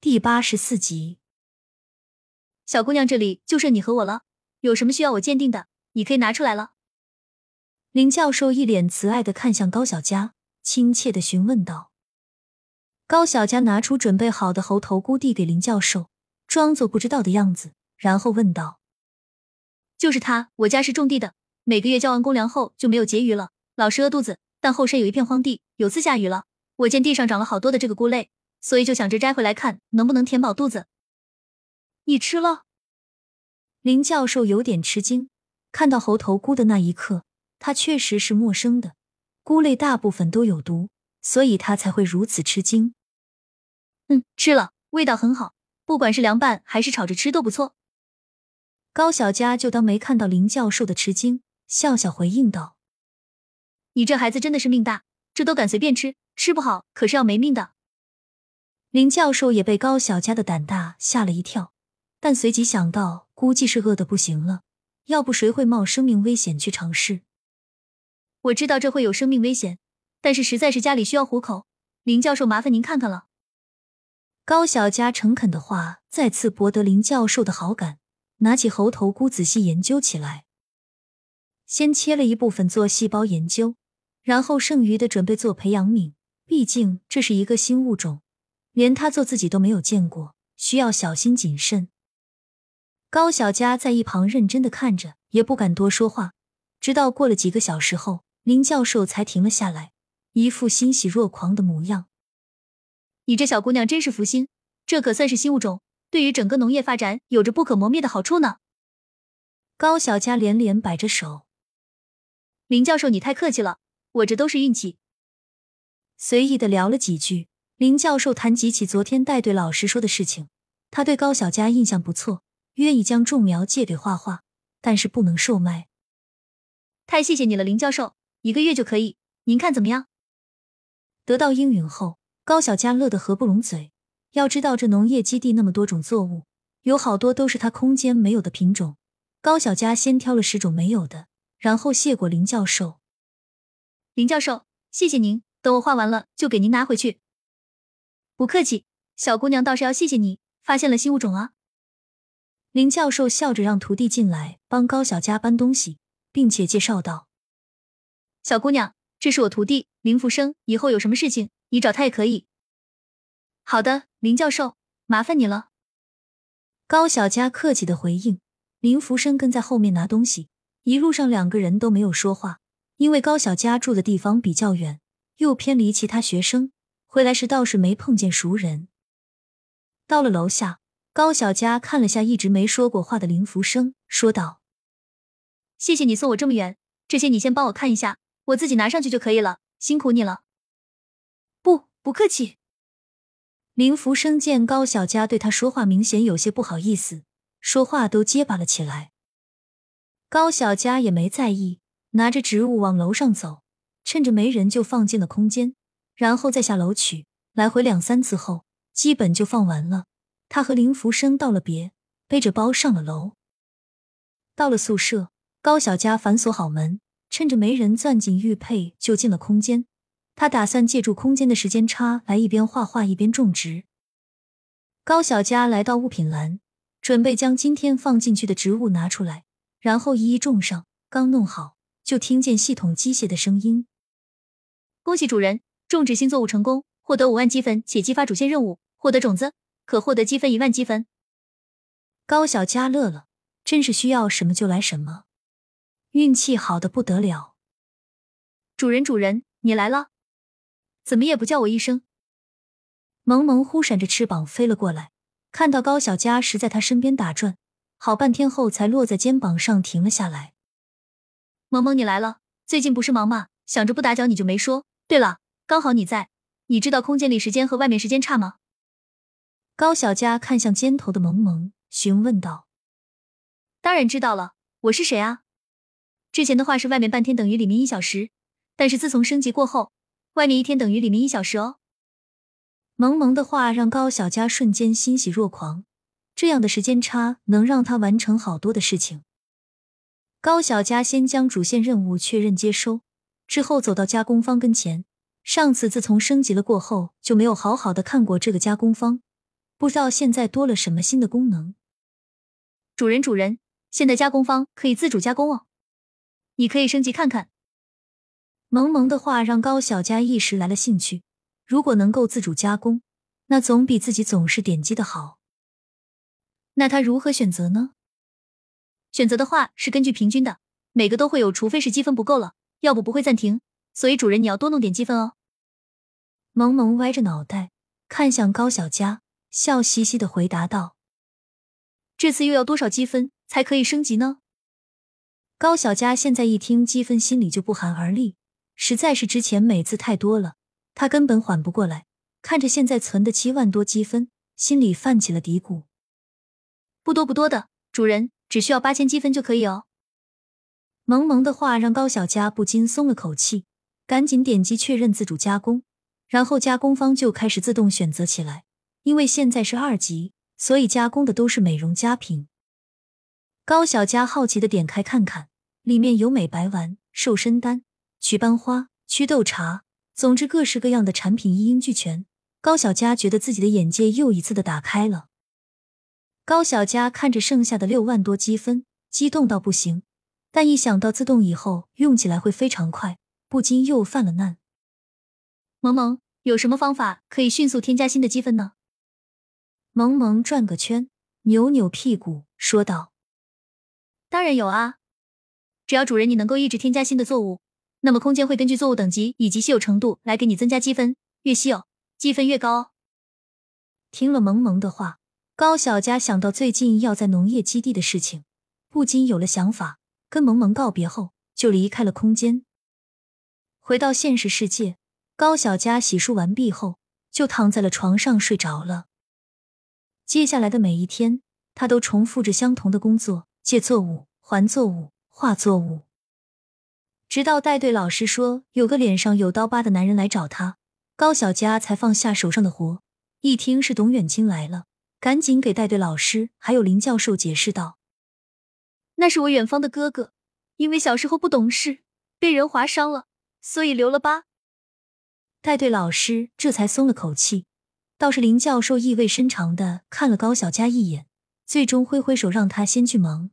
第八十四集。小姑娘，这里就剩你和我了，有什么需要我鉴定的，你可以拿出来了。林教授一脸慈爱的看向高小佳，亲切的询问道。高小佳拿出准备好的猴头菇递给林教授，装作不知道的样子，然后问道：“就是他，我家是种地的，每个月交完公粮后就没有结余了，老是饿肚子。但后山有一片荒地，有次下雨了，我见地上长了好多的这个菇类，所以就想着摘回来看能不能填饱肚子。你吃了？”林教授有点吃惊，看到猴头菇的那一刻，他确实是陌生的，菇类大部分都有毒，所以他才会如此吃惊。嗯，吃了，味道很好，不管是凉拌还是炒着吃都不错。高小佳就当没看到林教授的吃惊，笑笑回应道：“你这孩子真的是命大，这都敢随便吃，吃不好可是要没命的。”林教授也被高小佳的胆大吓了一跳，但随即想到，估计是饿的不行了，要不谁会冒生命危险去尝试？我知道这会有生命危险，但是实在是家里需要糊口，林教授，麻烦您看看了。高小佳诚恳的话再次博得林教授的好感，拿起猴头菇仔细研究起来。先切了一部分做细胞研究，然后剩余的准备做培养皿。毕竟这是一个新物种，连他做自己都没有见过，需要小心谨慎。高小佳在一旁认真的看着，也不敢多说话。直到过了几个小时后，林教授才停了下来，一副欣喜若狂的模样。你这小姑娘真是福星，这可算是新物种，对于整个农业发展有着不可磨灭的好处呢。高小佳连连摆着手，林教授你太客气了，我这都是运气。随意的聊了几句，林教授谈及起昨天带队老师说的事情，他对高小佳印象不错，愿意将种苗借给画画，但是不能售卖。太谢谢你了，林教授，一个月就可以，您看怎么样？得到应允后。高小佳乐得合不拢嘴。要知道，这农业基地那么多种作物，有好多都是他空间没有的品种。高小佳先挑了十种没有的，然后谢过林教授。林教授，谢谢您。等我画完了，就给您拿回去。不客气，小姑娘倒是要谢谢你，发现了新物种啊。林教授笑着让徒弟进来帮高小佳搬东西，并且介绍道：“小姑娘，这是我徒弟林福生，以后有什么事情。”你找他也可以。好的，林教授，麻烦你了。高小佳客气的回应。林福生跟在后面拿东西，一路上两个人都没有说话，因为高小佳住的地方比较远，又偏离其他学生，回来时倒是没碰见熟人。到了楼下，高小佳看了下一直没说过话的林福生，说道：“谢谢你送我这么远，这些你先帮我看一下，我自己拿上去就可以了，辛苦你了。”不不客气。林福生见高小佳对他说话明显有些不好意思，说话都结巴了起来。高小佳也没在意，拿着植物往楼上走，趁着没人就放进了空间，然后再下楼取。来回两三次后，基本就放完了。他和林福生道了别，背着包上了楼。到了宿舍，高小佳反锁好门，趁着没人攥紧玉佩就进了空间。他打算借助空间的时间差来一边画画一边种植。高小佳来到物品栏，准备将今天放进去的植物拿出来，然后一一种上。刚弄好，就听见系统机械的声音：“恭喜主人，种植新作物成功，获得五万积分，且激发主线任务，获得种子，可获得积分一万积分。”高小佳乐了，真是需要什么就来什么，运气好的不得了。主人，主人，你来了。怎么也不叫我一声？萌萌忽闪着翅膀飞了过来，看到高小佳时在他身边打转，好半天后才落在肩膀上停了下来。萌萌，你来了，最近不是忙吗？想着不打搅你就没说。对了，刚好你在，你知道空间里时间和外面时间差吗？高小佳看向肩头的萌萌，询问道：“当然知道了，我是谁啊？之前的话是外面半天等于里面一小时，但是自从升级过后。”外面一天等于里面一小时哦。萌萌的话让高小佳瞬间欣喜若狂，这样的时间差能让他完成好多的事情。高小佳先将主线任务确认接收，之后走到加工方跟前。上次自从升级了过后，就没有好好的看过这个加工方。不知道现在多了什么新的功能。主人，主人，现在加工方可以自主加工哦，你可以升级看看。萌萌的话让高小佳一时来了兴趣。如果能够自主加工，那总比自己总是点击的好。那他如何选择呢？选择的话是根据平均的，每个都会有，除非是积分不够了，要不不会暂停。所以主人你要多弄点积分哦。萌萌歪着脑袋看向高小佳，笑嘻嘻的回答道：“这次又要多少积分才可以升级呢？”高小佳现在一听积分，心里就不寒而栗，实在是之前每次太多了。他根本缓不过来，看着现在存的七万多积分，心里泛起了嘀咕。不多不多的，主人只需要八千积分就可以哦。萌萌的话让高小佳不禁松了口气，赶紧点击确认自主加工，然后加工方就开始自动选择起来。因为现在是二级，所以加工的都是美容佳品。高小佳好奇的点开看看，里面有美白丸、瘦身丹、祛斑花、祛痘茶。总之，各式各样的产品一应俱全。高小佳觉得自己的眼界又一次的打开了。高小佳看着剩下的六万多积分，激动到不行，但一想到自动以后用起来会非常快，不禁又犯了难。萌萌，有什么方法可以迅速添加新的积分呢？萌萌转个圈，扭扭屁股说道：“当然有啊，只要主人你能够一直添加新的作物。”那么空间会根据作物等级以及稀有程度来给你增加积分，越稀有积分越高。听了萌萌的话，高小佳想到最近要在农业基地的事情，不禁有了想法。跟萌萌告别后，就离开了空间，回到现实世界。高小佳洗漱完毕后，就躺在了床上睡着了。接下来的每一天，他都重复着相同的工作：借作物、还作物、画作物。直到带队老师说有个脸上有刀疤的男人来找他，高小佳才放下手上的活。一听是董远清来了，赶紧给带队老师还有林教授解释道：“那是我远方的哥哥，因为小时候不懂事，被人划伤了，所以留了疤。”带队老师这才松了口气。倒是林教授意味深长的看了高小佳一眼，最终挥挥手让他先去忙。